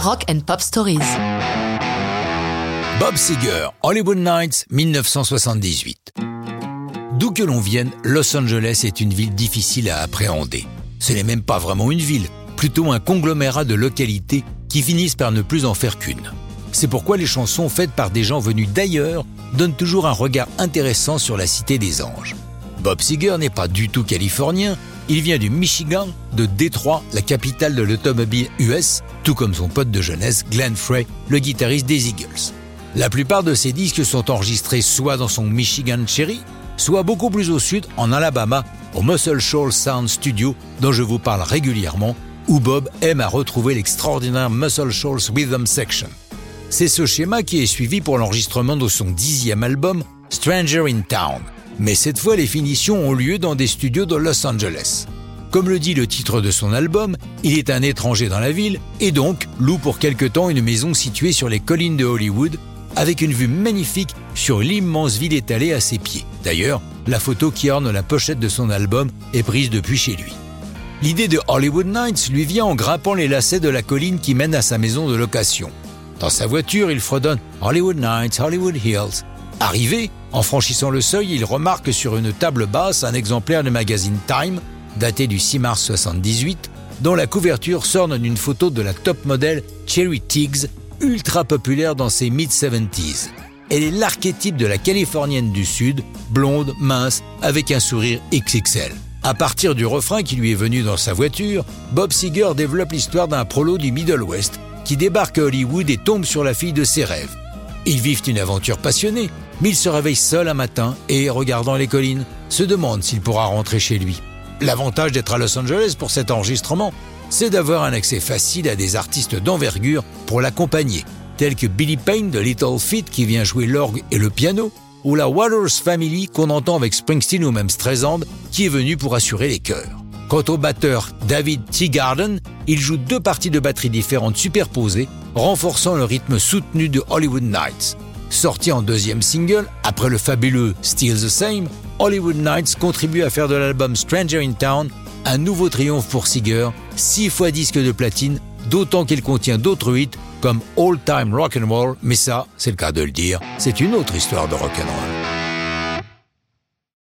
Rock and Pop Stories. Bob Seger, Hollywood Nights, 1978. D'où que l'on vienne, Los Angeles est une ville difficile à appréhender. Ce n'est même pas vraiment une ville, plutôt un conglomérat de localités qui finissent par ne plus en faire qu'une. C'est pourquoi les chansons faites par des gens venus d'ailleurs donnent toujours un regard intéressant sur la cité des anges. Bob Seger n'est pas du tout californien, il vient du Michigan, de Détroit, la capitale de l'automobile US, tout comme son pote de jeunesse Glenn Frey, le guitariste des Eagles. La plupart de ses disques sont enregistrés soit dans son Michigan Cherry, soit beaucoup plus au sud, en Alabama, au Muscle Shoals Sound Studio, dont je vous parle régulièrement, où Bob aime à retrouver l'extraordinaire Muscle Shoals Rhythm Section. C'est ce schéma qui est suivi pour l'enregistrement de son dixième album, Stranger in Town. Mais cette fois, les finitions ont lieu dans des studios de Los Angeles. Comme le dit le titre de son album, il est un étranger dans la ville et donc loue pour quelque temps une maison située sur les collines de Hollywood avec une vue magnifique sur l'immense ville étalée à ses pieds. D'ailleurs, la photo qui orne la pochette de son album est prise depuis chez lui. L'idée de Hollywood Nights lui vient en grimpant les lacets de la colline qui mène à sa maison de location. Dans sa voiture, il fredonne Hollywood Nights, Hollywood Hills. Arrivé, en franchissant le seuil, il remarque sur une table basse un exemplaire du magazine Time, daté du 6 mars 78, dont la couverture s'orne d'une photo de la top modèle Cherry Tiggs, ultra populaire dans ses mid-70s. Elle est l'archétype de la Californienne du Sud, blonde, mince, avec un sourire XXL. À partir du refrain qui lui est venu dans sa voiture, Bob Seger développe l'histoire d'un prolo du Middle West qui débarque à Hollywood et tombe sur la fille de ses rêves. Ils vivent une aventure passionnée, mais il se réveille seul un matin et, regardant les collines, se demande s'il pourra rentrer chez lui. L'avantage d'être à Los Angeles pour cet enregistrement, c'est d'avoir un accès facile à des artistes d'envergure pour l'accompagner, tels que Billy Payne de Little Feat qui vient jouer l'orgue et le piano, ou la Waters Family qu'on entend avec Springsteen ou même Streisand qui est venu pour assurer les chœurs. Quant au batteur David Teagarden, il joue deux parties de batterie différentes superposées, renforçant le rythme soutenu de Hollywood Nights. Sorti en deuxième single, après le fabuleux Still the Same, Hollywood Nights contribue à faire de l'album Stranger in Town un nouveau triomphe pour Seeger, six fois disque de platine, d'autant qu'il contient d'autres hits comme All Time Rock and Roll, mais ça, c'est le cas de le dire, c'est une autre histoire de rock and roll.